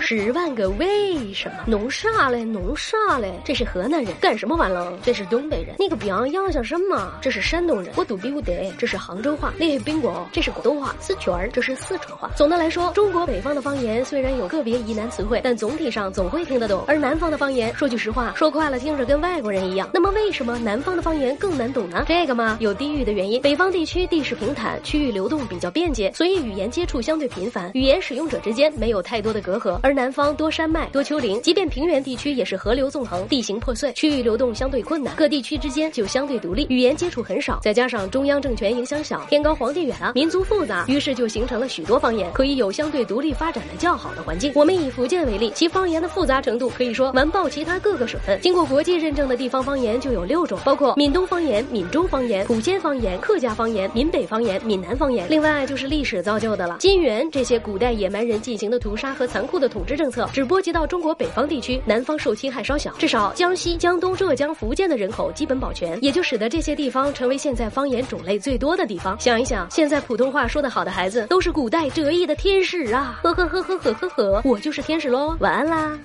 十万个为什么？弄啥嘞？弄啥嘞？这是河南人，干什么完了？这是东北人，你个逼样样像什么？这是山东人，我都比不得。这是杭州话，你宾果？这是广东话，四川儿，这是四川话。总的来说，中国北方的方言虽然有个别疑难词汇，但总体上总会听得懂。而南方的方言，说句实话，说快了听着跟外国人一样。那么为什么南方的方言更难懂呢？这个嘛，有地域的原因。北方地区地势平坦，区域流动比较便捷，所以语言接触相对频繁，语言使用者之间没有太多的隔阂。而南方多山脉、多丘陵，即便平原地区也是河流纵横，地形破碎，区域流动相对困难，各地区之间就相对独立，语言接触很少。再加上中央政权影响小，天高皇帝远啊，民族复杂，于是就形成了许多方言，可以有相对独立发展的较好的环境。我们以福建为例，其方言的复杂程度可以说完爆其他各个省份。经过国际认证的地方方言就有六种，包括闽东方言、闽中方言、莆仙方言、客家方言、闽北方言、闽南方言。另外就是历史造就的了，金元这些古代野蛮人进行的屠杀和残酷的统治政策，只波及到中国北方地区，南方受侵害稍小。至少江西、江东、浙江、福建的人口基本保全，也就使得这些地方成为现在方言种类最多的地方。想一想，现在普通话说得好的孩子都是古代折翼的天使啊！呵呵呵呵呵呵呵，我就是天使喽！晚安啦。